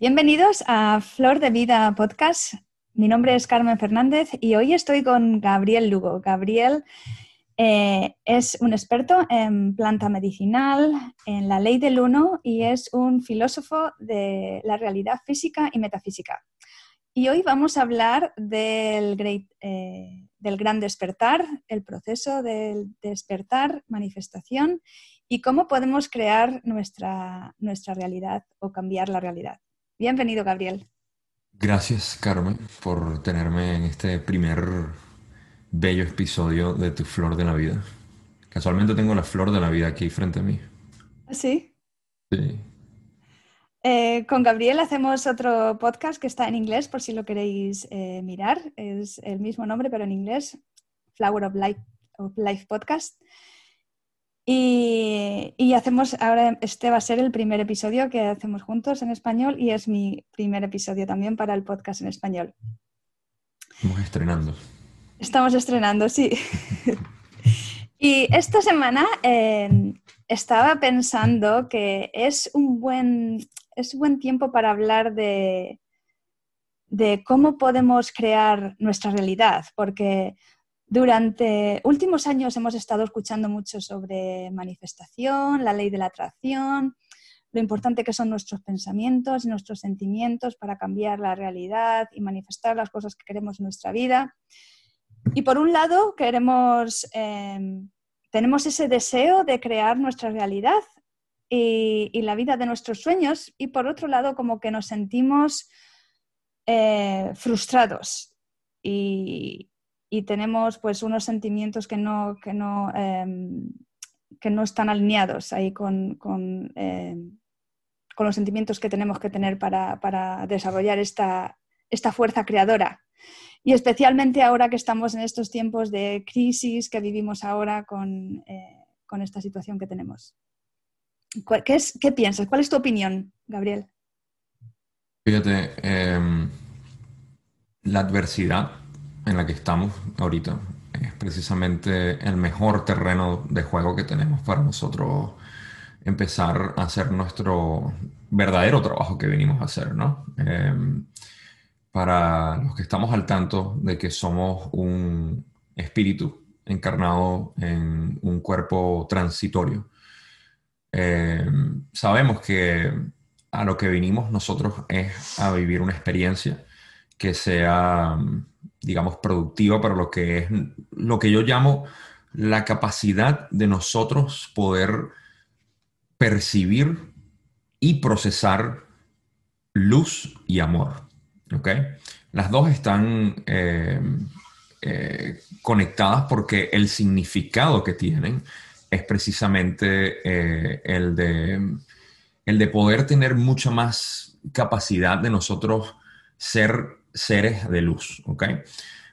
Bienvenidos a Flor de Vida Podcast. Mi nombre es Carmen Fernández y hoy estoy con Gabriel Lugo. Gabriel eh, es un experto en planta medicinal, en la ley del uno y es un filósofo de la realidad física y metafísica. Y hoy vamos a hablar del, eh, gran despertar, el proceso del despertar, manifestación y cómo podemos crear nuestra realidad o cambiar la realidad. Bienvenido, Gabriel. Gracias, Carmen, por tenerme en este primer bello episodio de Tu Flor de la Vida. Casualmente tengo la flor de la vida aquí frente a mí. ¿Ah, ¿Sí? Sí. Eh, con Gabriel hacemos otro podcast que está en inglés por si lo queréis eh, mirar. Es el mismo nombre, pero en inglés, Flower of Life, of Life Podcast. Y, hacemos, ahora este va a ser el primer episodio que hacemos juntos en español y es mi primer episodio también para el podcast en español. Estamos estrenando. Estamos estrenando, sí. y esta semana em, estaba pensando que es un buen, es un buen tiempo para hablar de, de cómo podemos crear nuestra realidad, porque durante últimos años hemos estado escuchando mucho sobre manifestación, la ley de la atracción, lo importante que son nuestros pensamientos y nuestros sentimientos para cambiar la realidad y manifestar las cosas que queremos en nuestra vida. Y por un lado, queremos, em, tenemos ese deseo de crear nuestra realidad y, la vida de nuestros sueños, y por otro lado, como que nos sentimos eh, frustrados y, y tenemos pues unos sentimientos que no, que no, em, que no están alineados ahí con, con, em, con, los sentimientos que tenemos que tener para, para desarrollar esta, esta, fuerza creadora. Y especialmente ahora que estamos en estos tiempos de crisis que vivimos ahora con, eh, con esta situación que tenemos. ¿Qué, es, ¿Qué, piensas? ¿Cuál es tu opinión, Gabriel? Fíjate, em, la adversidad en la que estamos ahorita es precisamente el mejor terreno de juego que tenemos para nosotros empezar a hacer nuestro verdadero trabajo que venimos a hacer, ¿no? Em, para los que estamos al tanto de que somos un espíritu encarnado en un cuerpo transitorio, em, sabemos que a lo que venimos nosotros es a vivir una experiencia que sea digamos, productiva para lo que es lo que yo llamo la capacidad de nosotros poder percibir y procesar luz y amor. ¿ok? Las dos están eh, eh, conectadas porque el significado que tienen es precisamente eh, el, de, el de poder tener mucha más capacidad de nosotros ser seres de luz, ¿ok?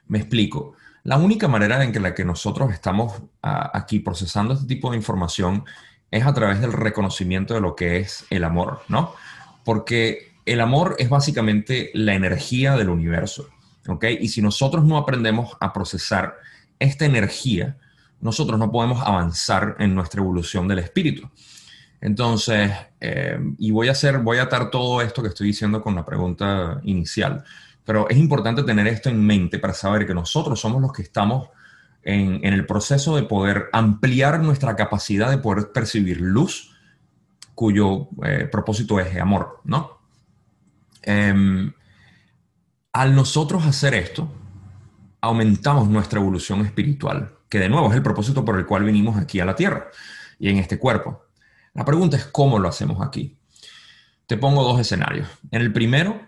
Me explico. La única manera en que la que nosotros estamos aquí procesando este tipo de información es a través del reconocimiento de lo que es el amor, ¿no? Porque el amor es básicamente la energía del universo, ¿ok? Y si nosotros no aprendemos a procesar esta energía, nosotros no podemos avanzar en nuestra evolución del espíritu. Entonces, eh, y voy a hacer, voy a atar todo esto que estoy diciendo con la pregunta inicial. Pero es importante tener esto en mente para saber que nosotros somos los que estamos en, el proceso de poder ampliar nuestra capacidad de poder percibir luz, cuyo eh, propósito es amor, ¿no? Em, al nosotros hacer esto, aumentamos nuestra evolución espiritual, que de nuevo es el propósito por el cual vinimos aquí a la Tierra y en este cuerpo. La pregunta es cómo lo hacemos aquí. Te pongo dos escenarios. En el primero,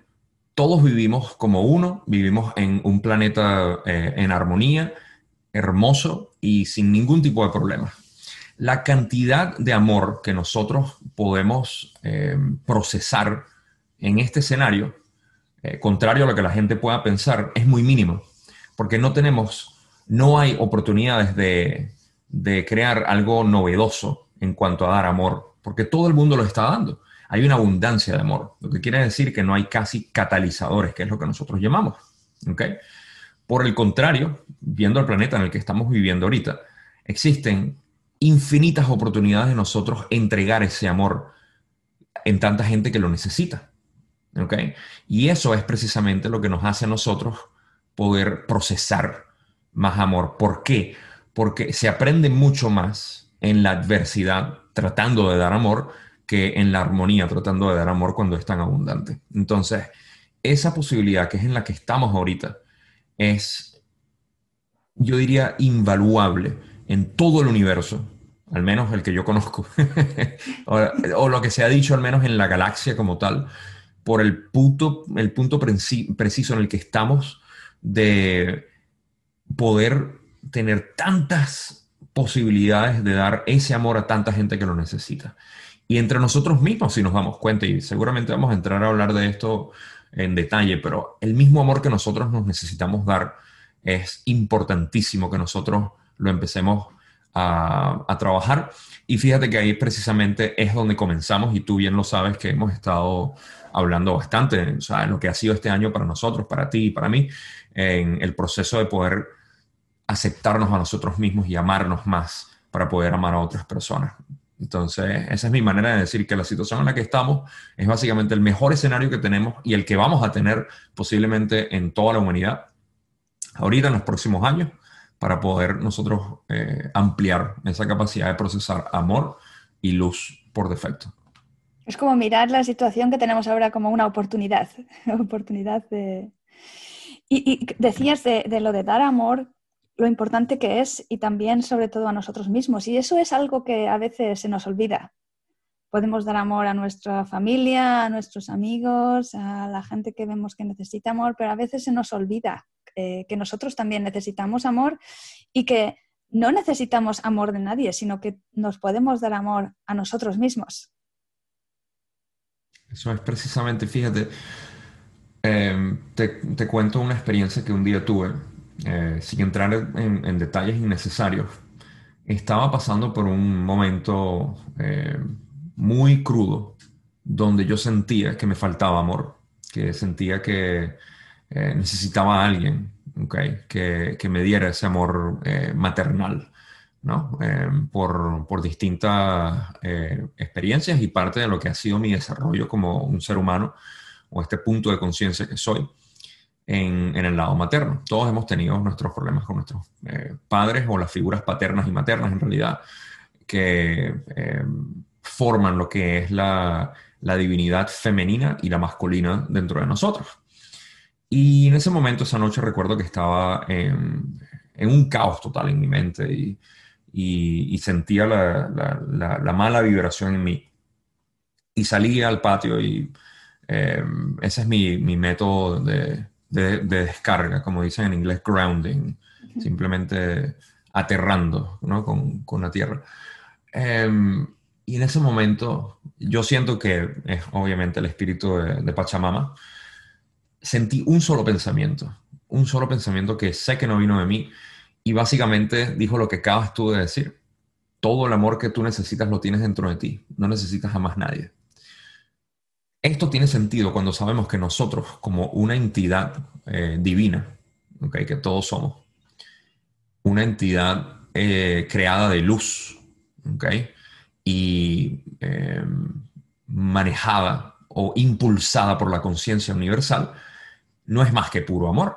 todos vivimos como uno, vivimos en un planeta eh, en armonía, hermoso y sin ningún tipo de problema. La cantidad de amor que nosotros podemos eh, procesar en este escenario, eh, contrario a lo que la gente pueda pensar, es muy mínimo, porque no tenemos, no hay oportunidades de, de crear algo novedoso en cuanto a dar amor, porque todo el mundo lo está dando hay una abundancia de amor, lo que quiere decir que no hay casi catalizadores, que es lo que nosotros llamamos. Por el contrario, viendo el planeta en el que estamos viviendo ahorita, existen infinitas oportunidades de nosotros entregar ese amor en tanta gente que lo necesita. ¿ok? Y eso es precisamente lo que nos hace a nosotros poder procesar más amor. ¿Por qué? Porque se aprende mucho más en la adversidad tratando de dar amor que en la armonía tratando de dar amor cuando es tan abundante. Entonces, esa posibilidad que es en la que estamos ahorita es, yo diría, invaluable en todo el universo, al menos el que yo conozco, o, lo que se ha dicho al menos en la galaxia como tal, por el punto, el punto preciso en el que estamos de poder tener tantas posibilidades de dar ese amor a tanta gente que lo necesita. Y entre nosotros mismos, si nos damos cuenta, y seguramente vamos a entrar a hablar de esto en detalle, pero el mismo amor que nosotros nos necesitamos dar es importantísimo que nosotros lo empecemos a, trabajar. Y fíjate que ahí precisamente es donde comenzamos y tú bien lo sabes que hemos estado hablando bastante, en lo que ha sido este año para nosotros, para ti y para mí, en el proceso de poder aceptarnos a nosotros mismos y amarnos más para poder amar a otras personas. Entonces, esa es mi manera de decir que la situación en la que estamos es básicamente el mejor escenario que tenemos y el que vamos a tener posiblemente en toda la humanidad ahorita en los próximos años para poder nosotros eh, ampliar esa capacidad de procesar amor y luz por defecto. Es como mirar la situación que tenemos ahora como una oportunidad, oportunidad de... Y, decías de, de, lo de dar amor, lo importante que es y también sobre todo a nosotros mismos. Y eso es algo que a veces se nos olvida. Podemos dar amor a nuestra familia, a nuestros amigos, a la gente que vemos que necesita amor, pero a veces se nos olvida eh, que nosotros también necesitamos amor y que no necesitamos amor de nadie, sino que nos podemos dar amor a nosotros mismos. Eso es precisamente, fíjate, em, te, te, cuento una experiencia que un día tuve eh, sin entrar en, detalles innecesarios, estaba pasando por un momento eh, muy crudo donde yo sentía que me faltaba amor, que sentía que eh, necesitaba a alguien okay, que, que, me diera ese amor maternal. ¿no? por, por, distintas experiencias y parte de lo que ha sido mi desarrollo como un ser humano o este punto de conciencia que soy en, el lado materno. Todos hemos tenido nuestros problemas con nuestros eh, padres o las figuras paternas y maternas en realidad que eh, forman lo que es la, divinidad femenina y la masculina dentro de nosotros. Y en ese momento, esa noche, recuerdo que estaba en, un caos total en mi mente y, sentía la, mala vibración en mí. Y salí al patio y eh, ese es mi, mi método de, de, descarga, como dicen en inglés, grounding, simplemente aterrando ¿no? con, con, la tierra. Em, y en ese momento, yo siento que es obviamente el espíritu de, Pachamama, sentí un solo pensamiento, un solo pensamiento que sé que no vino de mí y básicamente dijo lo que acabas tú de decir. Todo el amor que tú necesitas lo tienes dentro de ti, no necesitas a más nadie. Esto tiene sentido cuando sabemos que nosotros, como una entidad eh, divina, ¿okay? que todos somos, una entidad eh, creada de luz, ¿okay? y eh, manejada o impulsada por la conciencia universal, no es más que puro amor.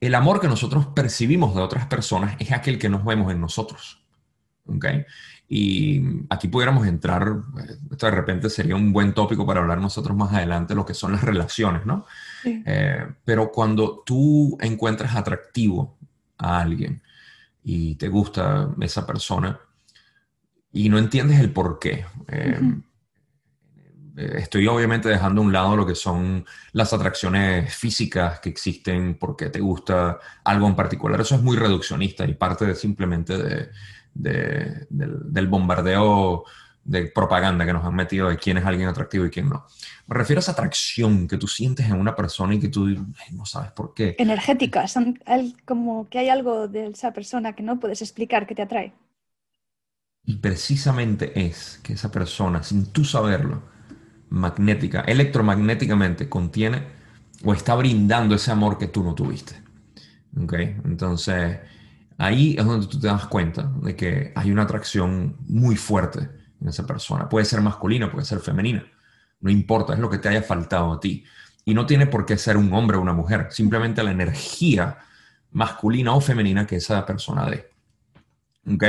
El amor que nosotros percibimos de otras personas es aquel que nos vemos en nosotros. ¿okay? Y aquí pudiéramos entrar, esto de repente sería un buen tópico para hablar nosotros más adelante, lo que son las relaciones, ¿no? Eh, pero cuando tú encuentras atractivo a alguien y te gusta esa persona y no entiendes el por qué, eh, estoy obviamente dejando a un lado lo que son las atracciones físicas que existen porque te gusta algo en particular. Eso es muy reduccionista y parte de simplemente de del, bombardeo de propaganda que nos han metido de quién es alguien atractivo y quién no. Me refiero a esa atracción que tú sientes en una persona y que tú no sabes por qué. Energética, como que hay algo de esa persona que no puedes explicar que te atrae. Y precisamente es que esa persona, sin tú saberlo, magnética, electromagnéticamente contiene o está brindando ese amor que tú no tuviste. ¿Ok? Entonces, ahí es donde tú te das cuenta de que hay una atracción muy fuerte en esa persona. Puede ser masculina, puede ser femenina. No importa, es lo que te haya faltado a ti. Y no tiene por qué ser un hombre o una mujer, simplemente la energía masculina o femenina que esa persona dé. ¿Ok?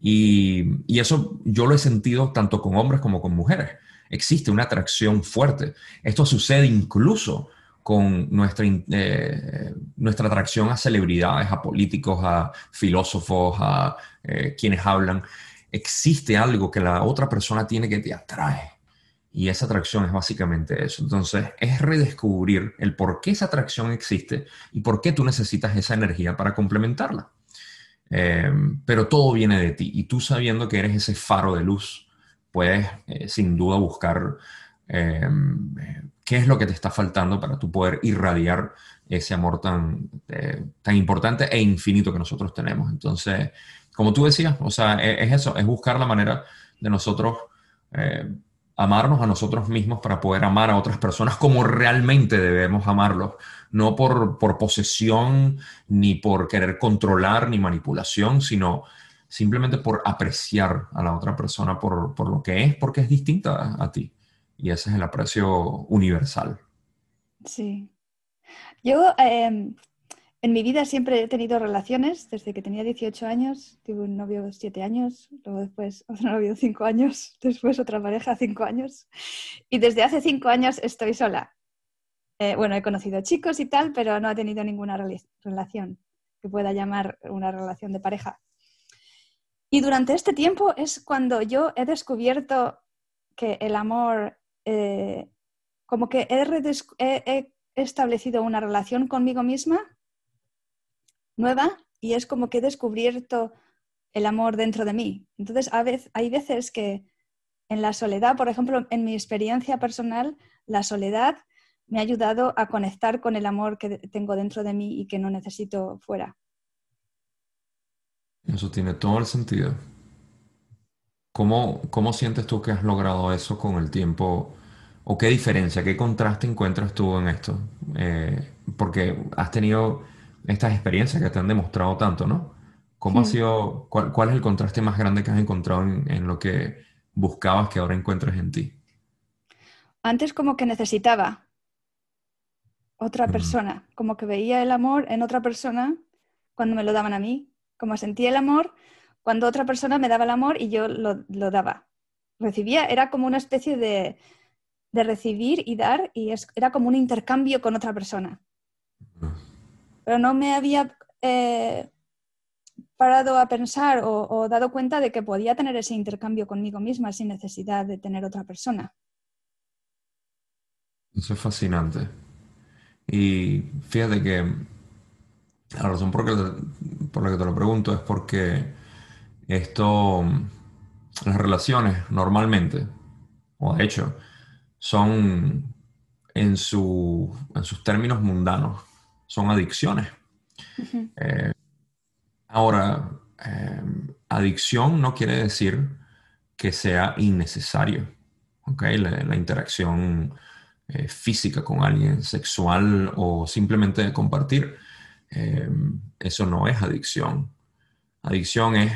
Y, y, eso yo lo he sentido tanto con hombres como con mujeres. Existe una atracción fuerte. Esto sucede incluso con nuestra, eh, nuestra atracción a celebridades, a políticos, a filósofos, a eh, quienes hablan. Existe algo que la otra persona tiene que te atrae. Y esa atracción es básicamente eso. Entonces, es redescubrir el por qué esa atracción existe y por qué tú necesitas esa energía para complementarla. Eh, pero todo viene de ti. Y tú sabiendo que eres ese faro de luz, puedes sin duda buscar qué es lo que te está faltando para tú poder irradiar ese amor tan, eh, tan importante e infinito que nosotros tenemos. Entonces, como tú decías, o sea, e, es, eso, es buscar la manera de nosotros eh, amarnos a nosotros mismos para poder amar a otras personas como realmente debemos amarlos, no por, por posesión, ni por querer controlar, ni manipulación, sino simplemente por apreciar a la otra persona por, por lo que es, porque es distinta a ti y ese es el aprecio universal. Sí. Yo em, en mi vida siempre he tenido relaciones, desde que tenía 18 años, tuve un novio de 7 años, luego después otro novio de 5 años, después otra pareja 5 años, y desde hace 5 años estoy sola. Eh, bueno, he conocido chicos y tal, pero no he tenido ninguna relación que pueda llamar una relación de pareja. Y durante este tiempo es cuando yo he descubierto que el amor eh, como que he, establecido una relación conmigo misma nueva y es como que he descubierto el amor dentro de mí. Entonces, a hay veces que en la soledad, por ejemplo, en mi experiencia personal, la soledad me ha ayudado a conectar con el amor que tengo dentro de mí y que no necesito fuera. Eso tiene todo el sentido. ¿Cómo, ¿Cómo sientes tú que has logrado eso con el tiempo? ¿O qué diferencia, qué contraste encuentras tú en esto? Eh, porque has tenido estas experiencias que te han demostrado tanto, ¿no? ¿Cómo ha sido, cuál, es el contraste más grande que has encontrado en, lo que buscabas que ahora encuentres en ti? Antes como que necesitaba otra persona, como que veía el amor en otra persona cuando me lo daban a mí, como sentía el amor cuando otra persona me daba el amor y yo lo, daba. Recibía, era como una especie de, de recibir y dar y era como un intercambio con otra persona. Pero no me había eh, parado a pensar o, dado cuenta de que podía tener ese intercambio conmigo misma sin necesidad de tener otra persona. Eso es fascinante. Y fíjate que la razón por, por la que te lo pregunto es porque esto, las relaciones normalmente, o de hecho, son en, su, en sus términos mundanos, son adicciones. Eh, ahora, eh, adicción no quiere decir que sea innecesario. ¿okay? La, interacción eh, física con alguien, sexual o simplemente compartir, eso no es adicción. Adicción es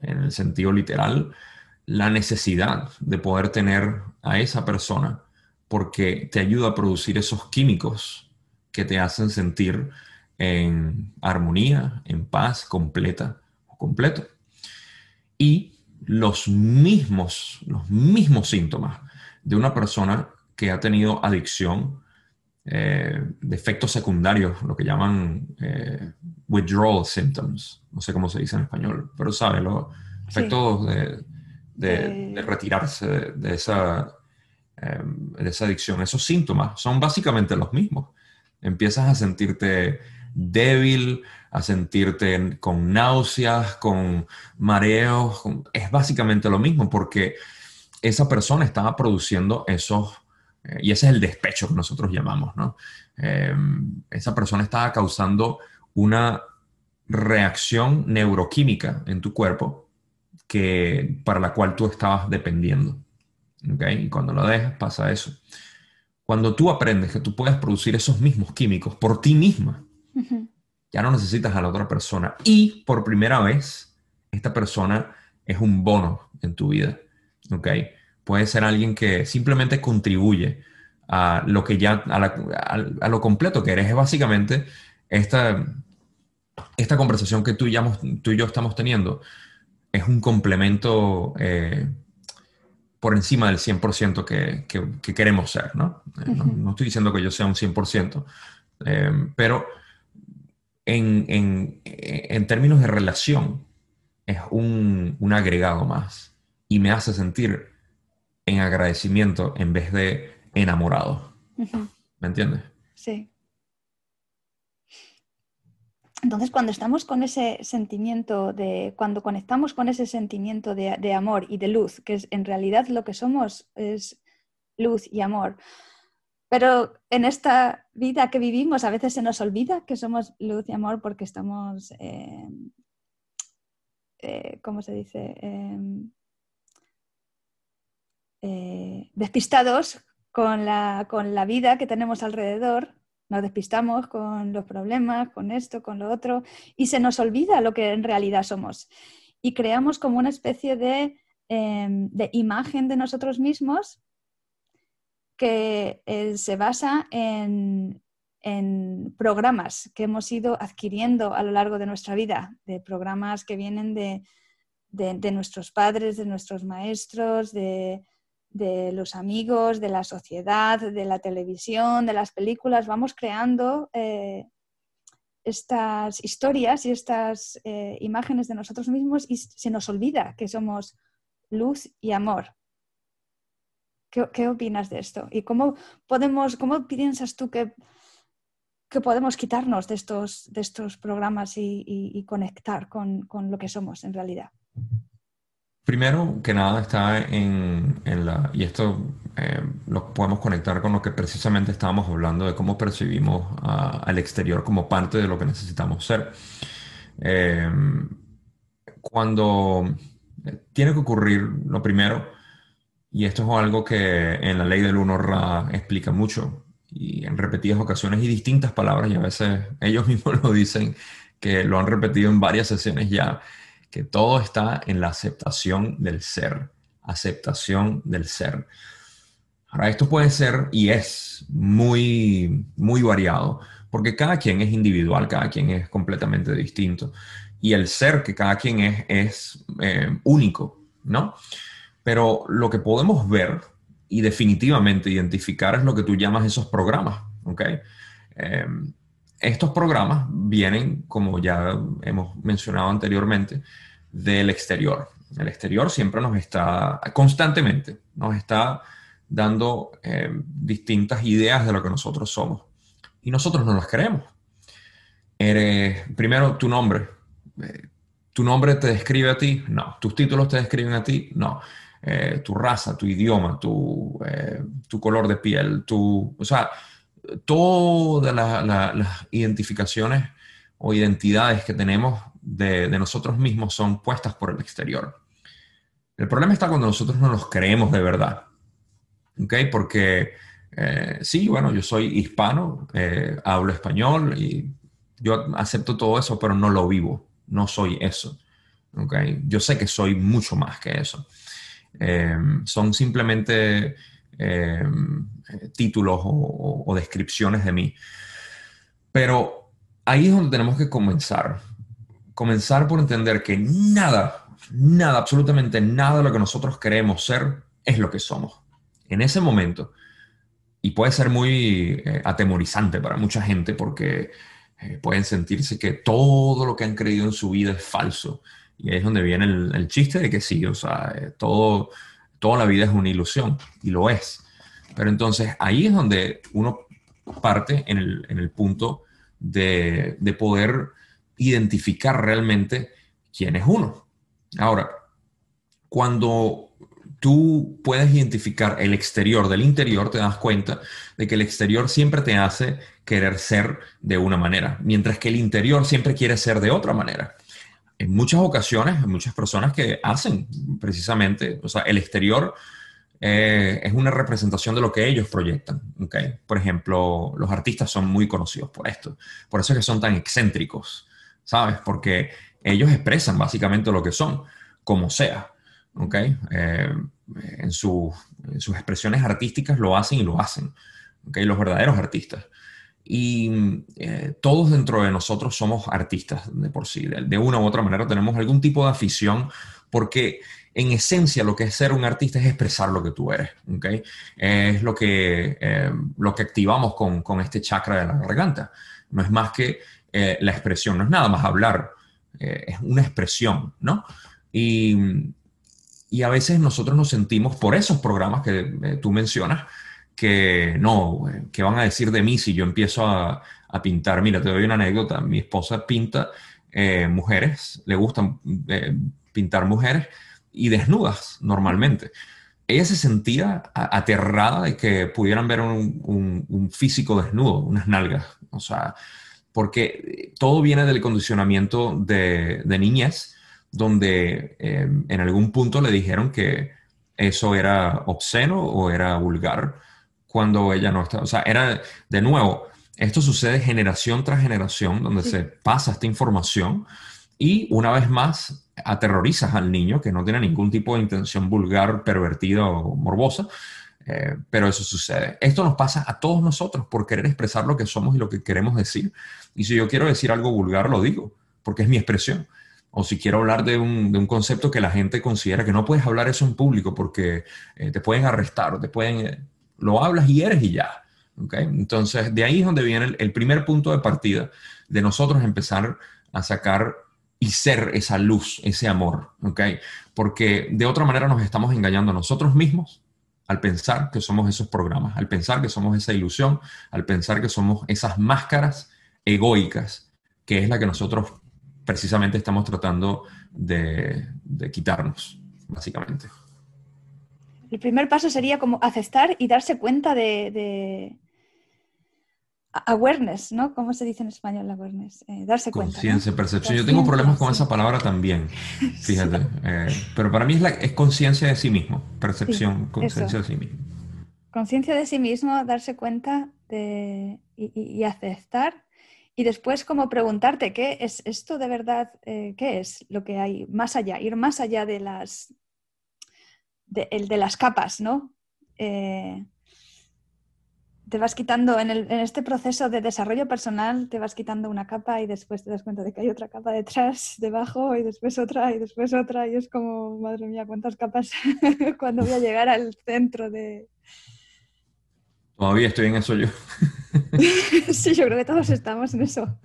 en el sentido literal, la necesidad de poder tener a esa persona porque te ayuda a producir esos químicos que te hacen sentir en armonía, en paz completa o completo. Y los mismos, los mismos síntomas de una persona que ha tenido adicción, eh, de efectos secundarios, lo que llaman eh, withdrawal symptoms, no sé cómo se dice en español, pero sabe, los efectos de, retirarse de, esa, em, de esa adicción. Esos síntomas son básicamente los mismos. Empiezas a sentirte débil, a sentirte con náuseas, con mareos, es básicamente lo mismo porque esa persona estaba produciendo esos, eh, y ese es el despecho que nosotros llamamos, ¿no? Em, esa persona estaba causando una reacción neuroquímica en tu cuerpo que, para la cual tú estabas dependiendo. ¿okay? Y cuando lo dejas pasa eso. Cuando tú aprendes que tú puedes producir esos mismos químicos por ti misma, ya no necesitas a la otra persona. Y por primera vez, esta persona es un bono en tu vida. ¿okay? Puede ser alguien que simplemente contribuye a lo que ya, a, lo completo que eres. Es básicamente esta, esta conversación que tú, tú y yo estamos teniendo. Es un complemento eh, por encima del 100% que, que, queremos ser, ¿no? Eh, ¿no? estoy diciendo que yo sea un 100%, eh, pero en, en, en, términos de relación es un, un agregado más y me hace sentir en agradecimiento en vez de enamorado. ¿Me entiendes? Sí. Entonces, cuando estamos con ese sentimiento de, cuando conectamos con ese sentimiento de, amor y de luz, que es en realidad lo que somos es luz y amor, pero en esta vida que vivimos a veces se nos olvida que somos luz y amor porque estamos, eh, eh, ¿cómo se dice? Em, eh, despistados con la, con la vida que tenemos alrededor, nos despistamos con los problemas, con esto, con lo otro, y se nos olvida lo que en realidad somos. Y creamos como una especie de, em, imagen de nosotros mismos que eh, se basa en, programas que hemos ido adquiriendo a lo largo de nuestra vida, de programas que vienen de, de nuestros padres, de nuestros maestros, de, de los amigos, de la sociedad, de la televisión, de las películas, vamos creando eh, estas historias y estas eh, imágenes de nosotros mismos y se nos olvida que somos luz y amor. ¿Qué, opinas de esto? ¿Y cómo podemos, cómo piensas tú que, que podemos quitarnos de estos, de estos programas y, conectar con, con lo que somos en realidad? Primero que nada está en, la, y esto eh, lo podemos conectar con lo que precisamente estábamos hablando de cómo percibimos al exterior como parte de lo que necesitamos ser. Eh, cuando tiene que ocurrir lo primero, y esto es algo que en la ley del uno Ra explica mucho, y en repetidas ocasiones y distintas palabras, y a veces ellos mismos lo dicen, que lo han repetido en varias sesiones ya, que todo está en la aceptación del ser, aceptación del ser. Ahora, esto puede ser y es muy, muy variado, porque cada quien es individual, cada quien es completamente distinto. Y el ser que cada quien es es eh, único, ¿no? Pero lo que podemos ver y definitivamente identificar es lo que tú llamas esos programas, ¿ok? Em, estos programas vienen, como ya hemos mencionado anteriormente, del exterior. El exterior siempre nos está, constantemente, nos está dando eh, distintas ideas de lo que nosotros somos. Y nosotros no las creemos. Primero, tu nombre. Eh, ¿Tu nombre te describe a ti? No. ¿Tus títulos te describen a ti? No. Eh, tu raza, tu idioma, tu, tu color de piel, tu, o sea, todas las identificaciones o identidades que tenemos de, nosotros mismos son puestas por el exterior. El problema está cuando nosotros no los creemos de verdad. ¿Ok? Porque eh, sí, bueno, yo soy hispano, eh, hablo español y yo acepto todo eso, pero no lo vivo. No soy eso. ¿Ok? Yo sé que soy mucho más que eso. Eh, son simplemente títulos o, descripciones de mí. Pero ahí es donde tenemos que comenzar. Comenzar por entender que nada, nada, absolutamente nada de lo que nosotros queremos ser es lo que somos. En ese momento, y puede ser muy eh, atemorizante para mucha gente porque eh, pueden sentirse que todo lo que han creído en su vida es falso. Y ahí es donde viene el, chiste de que sí, o sea, eh, todo, toda la vida es una ilusión, y lo es. Pero entonces ahí es donde uno parte en el, punto de, poder identificar realmente quién es uno. Ahora, cuando tú puedes identificar el exterior del interior, te das cuenta de que el exterior siempre te hace querer ser de una manera, mientras que el interior siempre quiere ser de otra manera. En muchas ocasiones, hay muchas personas que hacen precisamente, o sea, el exterior eh, es una representación de lo que ellos proyectan. ¿okay? Por ejemplo, los artistas son muy conocidos por esto. Por eso es que son tan excéntricos, ¿sabes? Porque ellos expresan básicamente lo que son, como sea. ¿ok? Eh, en, sus expresiones artísticas lo hacen y lo hacen, ¿ok? Los verdaderos artistas. Y eh, todos dentro de nosotros somos artistas de por sí. De, una u otra manera tenemos algún tipo de afición porque en esencia lo que es ser un artista es expresar lo que tú eres, ¿ok? Es lo que, eh, lo que activamos con, con, este chakra de la garganta. No es más que la expresión, no es nada más hablar, es una expresión, ¿no? Y, y a veces nosotros nos sentimos por esos programas que eh, tú mencionas, que no, que van a decir de mí si yo empiezo a, pintar. Mira, te doy una anécdota. Mi esposa pinta eh, mujeres, le gustan eh, pintar mujeres y desnudas normalmente. Ella se sentía aterrada de que pudieran ver un, físico desnudo, unas nalgas. O sea, porque todo viene del condicionamiento de, de niñez donde em, en algún punto le dijeron que eso era obsceno o era vulgar cuando ella no estaba. O sea, era, de nuevo, esto sucede generación tras generación, donde se pasa esta información y una vez más aterrorizas al niño que no tiene ningún tipo de intención vulgar, pervertida o morbosa. Eh, pero eso sucede. Esto nos pasa a todos nosotros por querer expresar lo que somos y lo que queremos decir. Y si yo quiero decir algo vulgar, lo digo, porque es mi expresión o si quiero hablar de un, concepto que la gente considera que no puedes hablar eso en público porque eh, te pueden arrestar o te pueden... Lo hablas y eres y ya. ¿okay? Entonces, de ahí es donde viene el, primer punto de partida de nosotros empezar a sacar y ser esa luz, ese amor, ¿okay? Porque de otra manera nos estamos engañando a nosotros mismos al pensar que somos esos programas, al pensar que somos esa ilusión, al pensar que somos esas máscaras egoicas, que es la que nosotros precisamente estamos tratando de, quitarnos, básicamente. El primer paso sería como aceptar y darse cuenta de, awareness, ¿no? ¿Cómo se dice en español awareness? Eh, darse cuenta. Conciencia, percepción. Yo tengo problemas con esa palabra también, fíjate. Eh, pero para mí es, es conciencia de sí mismo, percepción, conciencia de sí mismo. Conciencia de sí mismo, darse cuenta de, y aceptar y después como preguntarte, ¿qué es esto de verdad? Eh, ¿Qué es lo que hay más allá? Ir más allá de las, de, el, de las capas, ¿no? Eh, te vas quitando en, el, en, este proceso de desarrollo personal, te vas quitando una capa y después te das cuenta de que hay otra capa detrás, debajo, y después otra, y después otra, y es como, madre mía, cuántas capas cuando voy a llegar al centro de... Todavía estoy en eso yo. sí, yo creo que todos estamos en eso.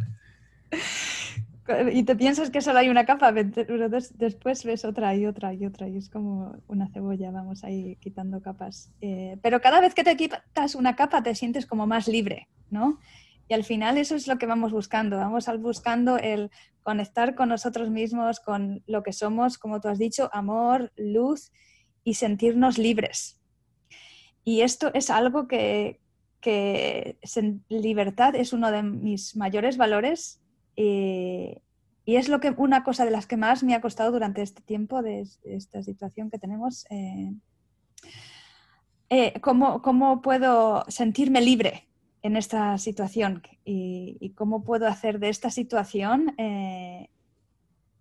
Y te piensas que solo hay una capa, pero después ves otra y otra y otra, y es como una cebolla, vamos ahí quitando capas. Eh, pero cada vez que te quitas una capa te sientes como más libre, ¿no? Y al final eso es lo que vamos buscando, vamos buscando el conectar con nosotros mismos, con lo que somos, como tú has dicho, amor, luz y sentirnos libres. Y esto es algo que, que libertad es uno de mis mayores valores eh, y es lo que, una cosa de las que más me ha costado durante este tiempo de, esta situación que tenemos. Eh, eh, cómo, puedo sentirme libre en esta situación y, cómo puedo hacer de esta situación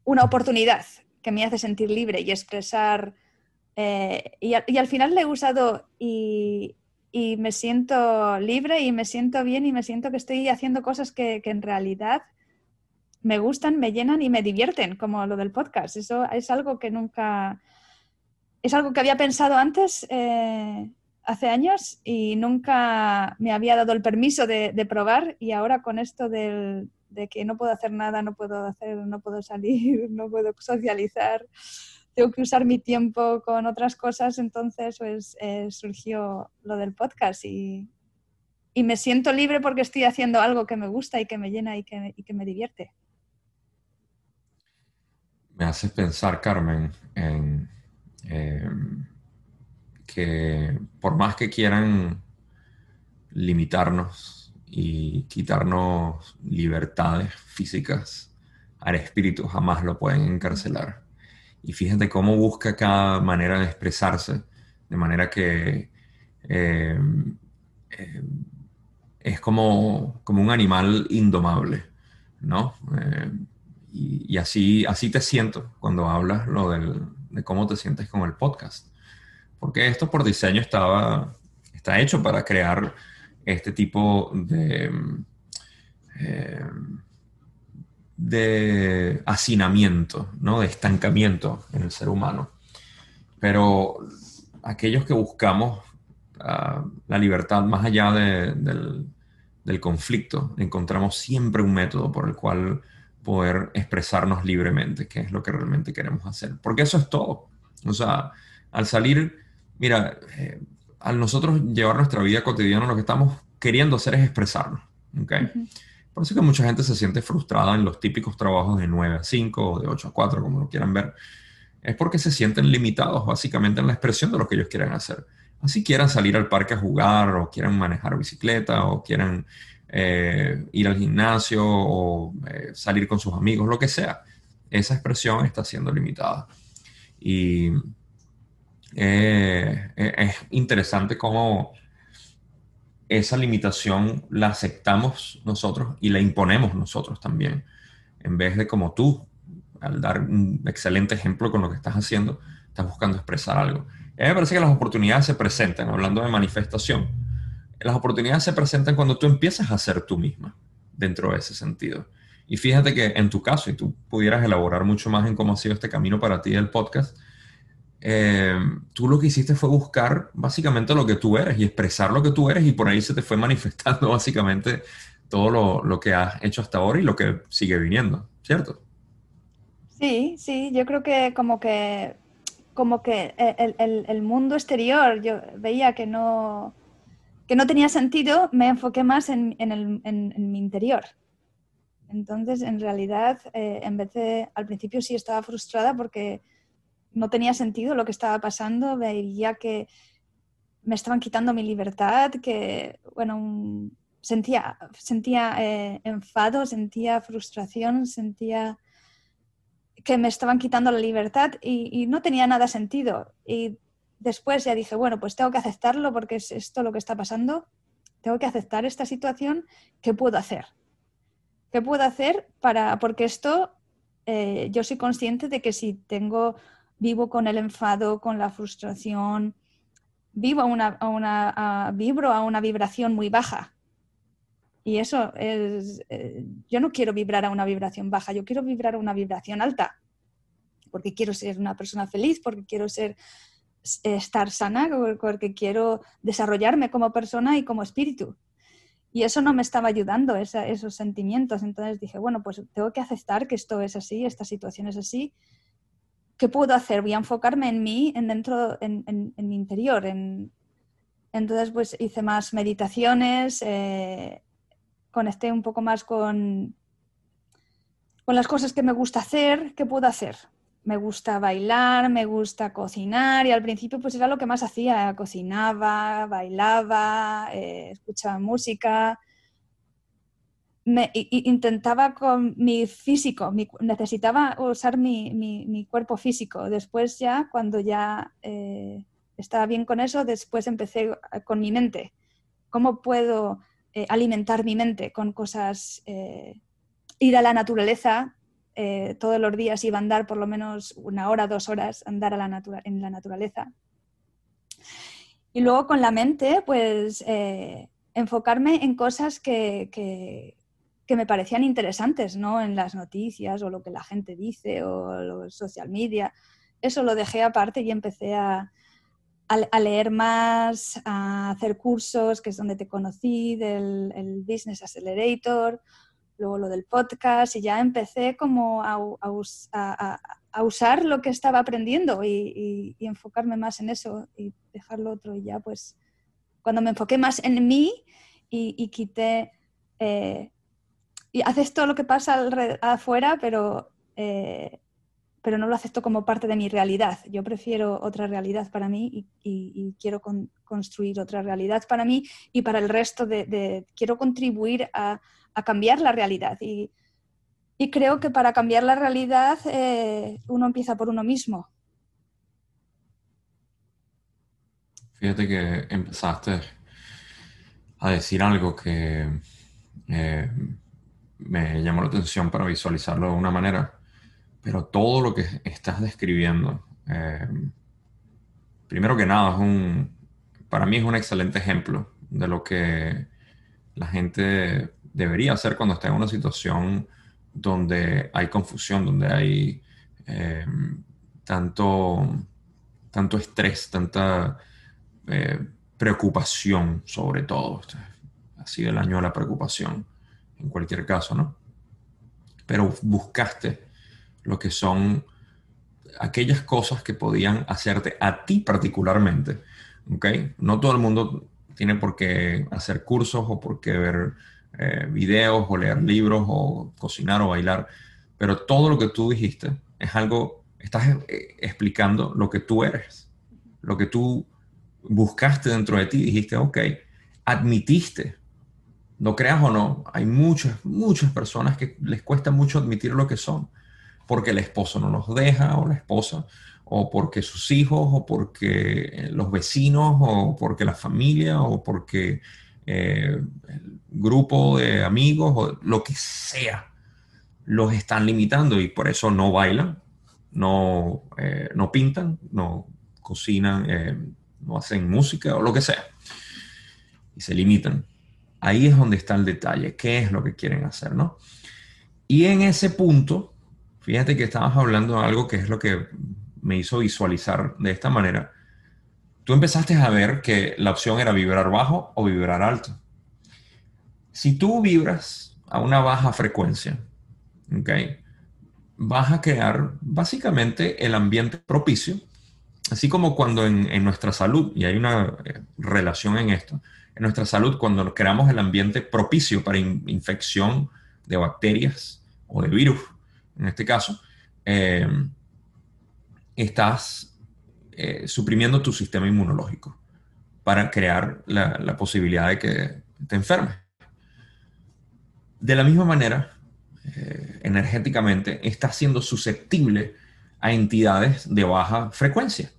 una oportunidad que me hace sentir libre y expresar. y, al final le he usado y me siento libre y me siento bien y me siento que estoy haciendo cosas que, en realidad me gustan, me llenan y me divierten, como lo del podcast. Eso es algo que nunca, es algo que había pensado antes, eh, hace años, y nunca me había dado el permiso de, probar. Y ahora con esto de que no puedo hacer nada, no puedo hacer, no puedo salir, no puedo socializar, tengo que usar mi tiempo con otras cosas, entonces pues eh, surgió lo del podcast y, me siento libre porque estoy haciendo algo que me gusta y que me llena y que, me divierte. Me haces pensar, Carmen, en em, que por más que quieran limitarnos y quitarnos libertades físicas, al espíritu jamás lo pueden encarcelar y fíjate cómo busca cada manera de expresarse, de manera que eh, eh, es como, como un animal indomable, ¿no? Eh, y, así, así te siento cuando hablas lo del, de cómo te sientes con el podcast. Porque esto por diseño estaba, está hecho para crear este tipo de, eh, de hacinamiento, ¿no? de estancamiento en el ser humano. Pero aquellos que buscamos ah, la libertad más allá del, del conflicto, encontramos siempre un método por el cual poder expresarnos libremente, que es lo que realmente queremos hacer. Porque eso es todo. O sea, al salir, mira, eh, al nosotros llevar nuestra vida cotidiana, lo que estamos queriendo hacer es expresarnos. ¿okay? Por eso que mucha gente se siente frustrada en los típicos trabajos de 9 a 5 o de 8 a 4, como lo quieran ver. Es porque se sienten limitados básicamente en la expresión de lo que ellos quieren hacer. Así quieran salir al parque a jugar o quieran manejar bicicleta o quieran eh, ir al gimnasio o eh, salir con sus amigos, lo que sea. Esa expresión está siendo limitada. Y eh, es interesante cómo esa limitación la aceptamos nosotros y la imponemos nosotros también, en vez de como tú, al dar un excelente ejemplo con lo que estás haciendo, estás buscando expresar algo. a mí me parece que las oportunidades se presentan, hablando de manifestación, las oportunidades se presentan cuando tú empiezas a ser tú misma dentro de ese sentido. Y fíjate que en tu caso, y tú pudieras elaborar mucho más en cómo ha sido este camino para ti del podcast, eh, tú lo que hiciste fue buscar básicamente lo que tú eres y expresar lo que tú eres y por ahí se te fue manifestando básicamente todo lo, lo que has hecho hasta ahora y lo que sigue viniendo, ¿cierto? Sí, sí, yo creo que como que, como que el, el, el mundo exterior, yo veía que no, que no tenía sentido, me enfoqué más en, el, en mi interior. Entonces, en realidad, eh, en vez de, al principio sí estaba frustrada porque no tenía sentido lo que estaba pasando, veía que me estaban quitando mi libertad, que, bueno, sentía, sentía eh, enfado, sentía frustración, sentía que me estaban quitando la libertad y, no tenía nada sentido. Y después ya dije, bueno, pues tengo que aceptarlo porque es esto lo que está pasando, tengo que aceptar esta situación, ¿qué puedo hacer? ¿Qué puedo hacer para, porque esto, eh, yo soy consciente de que si tengo vivo con el enfado, con la frustración, vivo a una, a una vibro a una vibración muy baja. Y eso es, eh, yo no quiero vibrar a una vibración baja, yo quiero vibrar a una vibración alta, porque quiero ser una persona feliz, porque quiero ser, estar sana, porque quiero desarrollarme como persona y como espíritu. Y eso no me estaba ayudando, esos sentimientos. Entonces dije, bueno, pues tengo que aceptar que esto es así, esta situación es así, ¿qué puedo hacer? Voy a enfocarme en mí, en dentro, en, mi interior. entonces, pues hice más meditaciones, eh, conecté un poco más con, con las cosas que me gusta hacer, ¿qué puedo hacer? Me gusta bailar, me gusta cocinar y al principio pues era lo que más hacía, cocinaba, bailaba, eh, escuchaba música, me, intentaba con mi físico, necesitaba usar mi, cuerpo físico. Después ya, cuando ya eh, estaba bien con eso, después empecé con mi mente. ¿Cómo puedo eh, alimentar mi mente con cosas? Eh, ir a la naturaleza todos los días, iba a andar por lo menos una hora, dos horas, andar a la en la naturaleza. Y luego con la mente, pues enfocarme en cosas que, que me parecían interesantes, ¿no? En las noticias o lo que la gente dice o los social media. Eso lo dejé aparte y empecé a, a, leer más, a hacer cursos, que es donde te conocí, del el Business Accelerator, luego lo del podcast y ya empecé como a, a usar lo que estaba aprendiendo y, y, enfocarme más en eso y dejar lo otro y ya pues cuando me enfoqué más en mí y, quité eh, y acepto lo que pasa afuera, pero, eh, pero no lo acepto como parte de mi realidad. Yo prefiero otra realidad para mí y, quiero construir otra realidad para mí y para el resto de... quiero contribuir a, cambiar la realidad. Y, creo que para cambiar la realidad eh, uno empieza por uno mismo. Fíjate que empezaste a decir algo que eh, me llamó la atención para visualizarlo de una manera, pero todo lo que estás describiendo Eh, primero que nada, es un, para mí es un excelente ejemplo de lo que la gente debería hacer cuando está en una situación donde hay confusión, donde hay eh, tanto, tanto estrés, tanta eh, preocupación sobre todo. Sido el año de la preocupación, en cualquier caso, ¿no? Pero buscaste lo que son aquellas cosas que podían hacerte a ti particularmente, ¿ok? No todo el mundo tiene por qué hacer cursos o por qué ver eh, videos o leer libros o cocinar o bailar, pero todo lo que tú dijiste es algo, estás eh, explicando lo que tú eres, lo que tú buscaste dentro de ti, dijiste, ok, admitiste, no creas o no, hay muchas, muchas personas que les cuesta mucho admitir lo que son, porque el esposo no los deja o la esposa, o porque sus hijos, o porque los vecinos, o porque la familia, o porque eh, el grupo de amigos, o lo que sea, los están limitando y por eso no bailan, no, eh, no pintan, no cocinan, eh, no hacen música o lo que sea. Y se limitan. Ahí es donde está el detalle, qué es lo que quieren hacer, ¿no? Y en ese punto, fíjate que estabas hablando de algo que es lo que me hizo visualizar de esta manera. Tú empezaste a ver que la opción era vibrar bajo o vibrar alto. Si tú vibras a una baja frecuencia, ¿ok? Vas a crear básicamente el ambiente propicio, así como cuando en, nuestra salud, y hay una eh, relación en esto, en nuestra salud, cuando creamos el ambiente propicio para infección de bacterias o de virus, en este caso, eh, estás eh, suprimiendo tu sistema inmunológico para crear la posibilidad de que te enfermes. De la misma manera, eh, energéticamente, está siendo susceptible a entidades de baja frecuencia.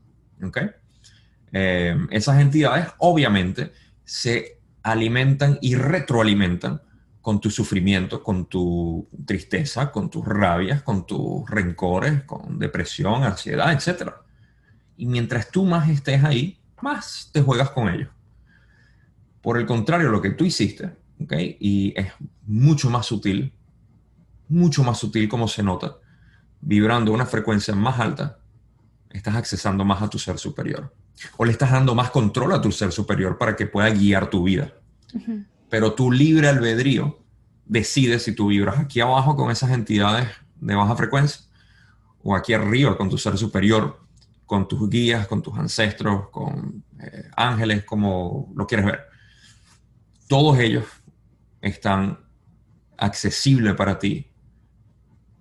Eh, esas entidades obviamente se alimentan y retroalimentan con tu sufrimiento, con tu tristeza, con tus rabias, con tus rencores, con depresión, ansiedad, etc. Y mientras tú más estés ahí, más te juegas con ellos. Por el contrario, lo que tú hiciste y es mucho más sutil, mucho más sutil como se nota, vibrando a una frecuencia más alta, estás accesando más a tu ser superior. O le estás dando más control a tu ser superior para que pueda guiar tu vida. Pero tu libre albedrío decide si tú vibras aquí abajo con esas entidades de baja frecuencia o aquí arriba con tu ser superior, con tus guías, con tus ancestros, con eh, ángeles, como lo quieres ver. Todos ellos están accesibles para ti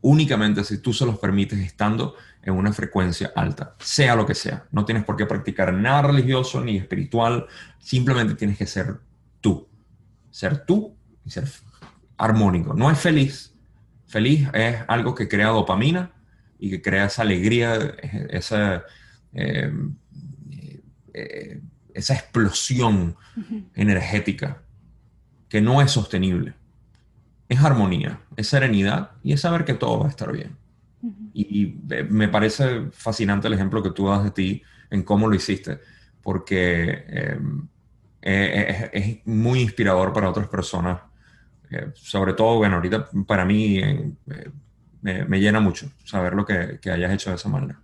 únicamente si tú se los permites estando en una frecuencia alta, sea lo que sea. No tienes por qué practicar nada religioso ni espiritual, simplemente tienes que ser tú. Ser tú y ser armónico. No es feliz. Feliz es algo que crea dopamina y que crea esa alegría, esa, eh, eh, esa explosión energética que no es sostenible. Es armonía, es serenidad y es saber que todo va a estar bien. Y me parece fascinante el ejemplo que tú das de ti en cómo lo hiciste, porque em, e, e, es, muy inspirador para otras personas. Eh, sobre todo, bueno, ahorita para mí eh, me, llena mucho saber lo que, hayas hecho de esa manera.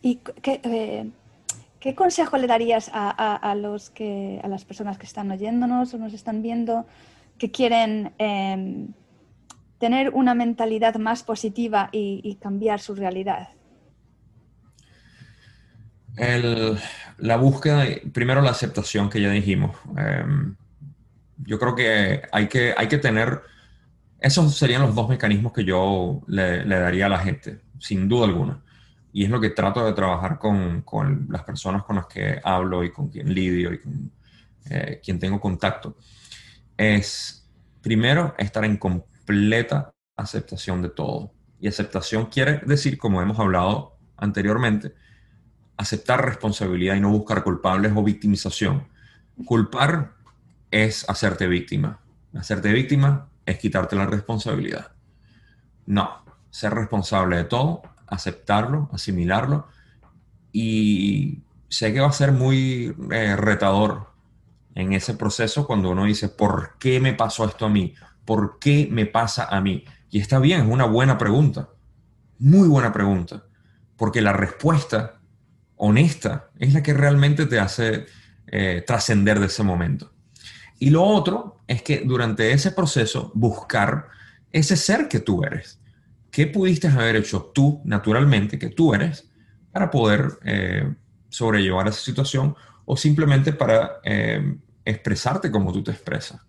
¿Y qué, eh, ¿Qué consejo le darías a, los que, a las personas que están oyéndonos o nos están viendo, que quieren em, tener una mentalidad más positiva y, cambiar su realidad? la búsqueda, primero la aceptación que ya dijimos. Em, yo creo que hay, que hay que tener, esos serían los dos mecanismos que yo le daría a la gente, sin duda alguna y es lo que trato de trabajar con, las personas con las que hablo y con quien lidio y con eh, quien tengo contacto, es primero estar en completa aceptación de todo. Y aceptación quiere decir, como hemos hablado anteriormente, aceptar responsabilidad y no buscar culpables o victimización. Culpar es hacerte víctima. Hacerte víctima es quitarte la responsabilidad. No, ser responsable de todo aceptarlo, asimilarlo y sé que va a ser muy eh, retador en ese proceso cuando uno dice, ¿por qué me pasó esto a mí? ¿Por qué me pasa a mí? Y está bien, es una buena pregunta, muy buena pregunta, porque la respuesta honesta es la que realmente te hace eh, trascender de ese momento. Y lo otro es que durante ese proceso buscar ese ser que tú eres. ¿Qué pudiste haber hecho tú naturalmente, que tú eres, para poder eh, sobrellevar esa situación o simplemente para eh, expresarte como tú te expresas?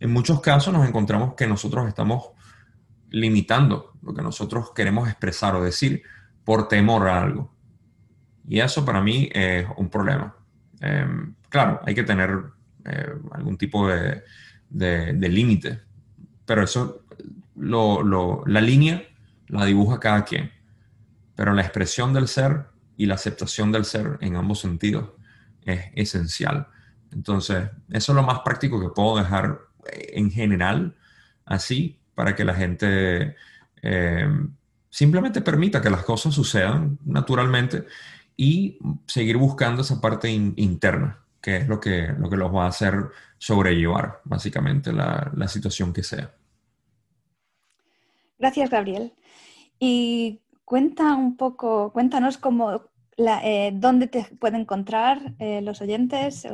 En muchos casos nos encontramos que nosotros estamos limitando lo que nosotros queremos expresar o decir por temor a algo. Y eso para mí es un problema. Em, claro, hay que tener eh, algún tipo de, de, límite, pero eso, lo, la línea la dibuja cada quien. Pero la expresión del ser y la aceptación del ser en ambos sentidos es esencial. Entonces, eso es lo más práctico que puedo dejar eh, en general así para que la gente eh, simplemente permita que las cosas sucedan naturalmente y seguir buscando esa parte interna, que es lo que, lo que los va a hacer sobrellevar básicamente la, la situación que sea. Gracias, Gabriel. Y cuenta un poco, cuéntanos cómo, eh, dónde te pueden encontrar eh, los oyentes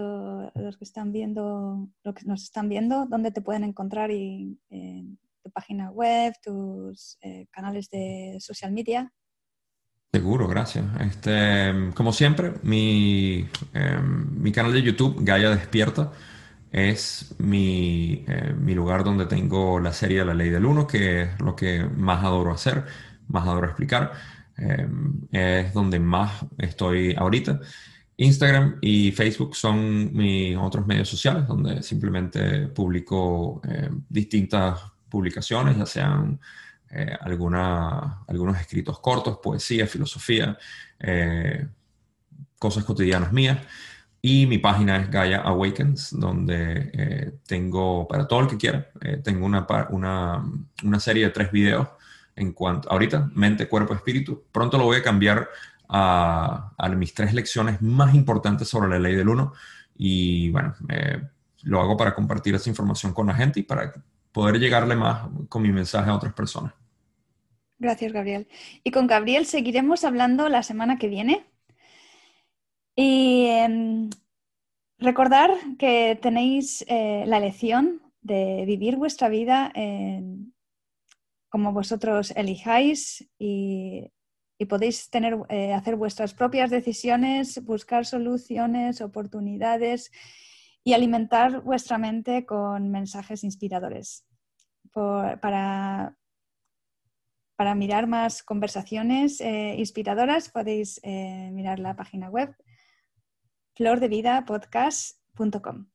los que están viendo, los que nos están viendo, dónde te pueden encontrar y tu página web, tus eh, canales de social media. Seguro, gracias. Este, como siempre, mi, em, mi canal de YouTube, Gaia Despierta, es mi, mi, lugar donde tengo la serie La Ley del Uno, que es lo que más adoro hacer, más adoro explicar. Em, es donde más estoy ahorita. Instagram y Facebook son mis otros medios sociales donde simplemente publico em, distintas publicaciones, ya sean eh, alguna, algunos escritos cortos, poesía, filosofía, eh, cosas cotidianas mías. Y mi página es Gaia Awakens, donde eh, tengo, para todo el que quiera, tengo una, una, una serie de tres videos en cuanto, ahorita, mente, cuerpo, espíritu. Pronto lo voy a cambiar a, a mis tres lecciones más importantes sobre la ley del uno. Y bueno, eh, lo hago para compartir esa información con la gente y para poder llegarle más con mi mensaje a otras personas. Gracias, Gabriel. Y con Gabriel seguiremos hablando la semana que viene. Y em, recordar que tenéis eh, la lección de vivir vuestra vida como vosotros elijáis y, podéis tener, eh, hacer vuestras propias decisiones, buscar soluciones, oportunidades y alimentar vuestra mente con mensajes inspiradores. para, para mirar más conversaciones eh, inspiradoras podéis eh, mirar la página web flordevidapodcast.com.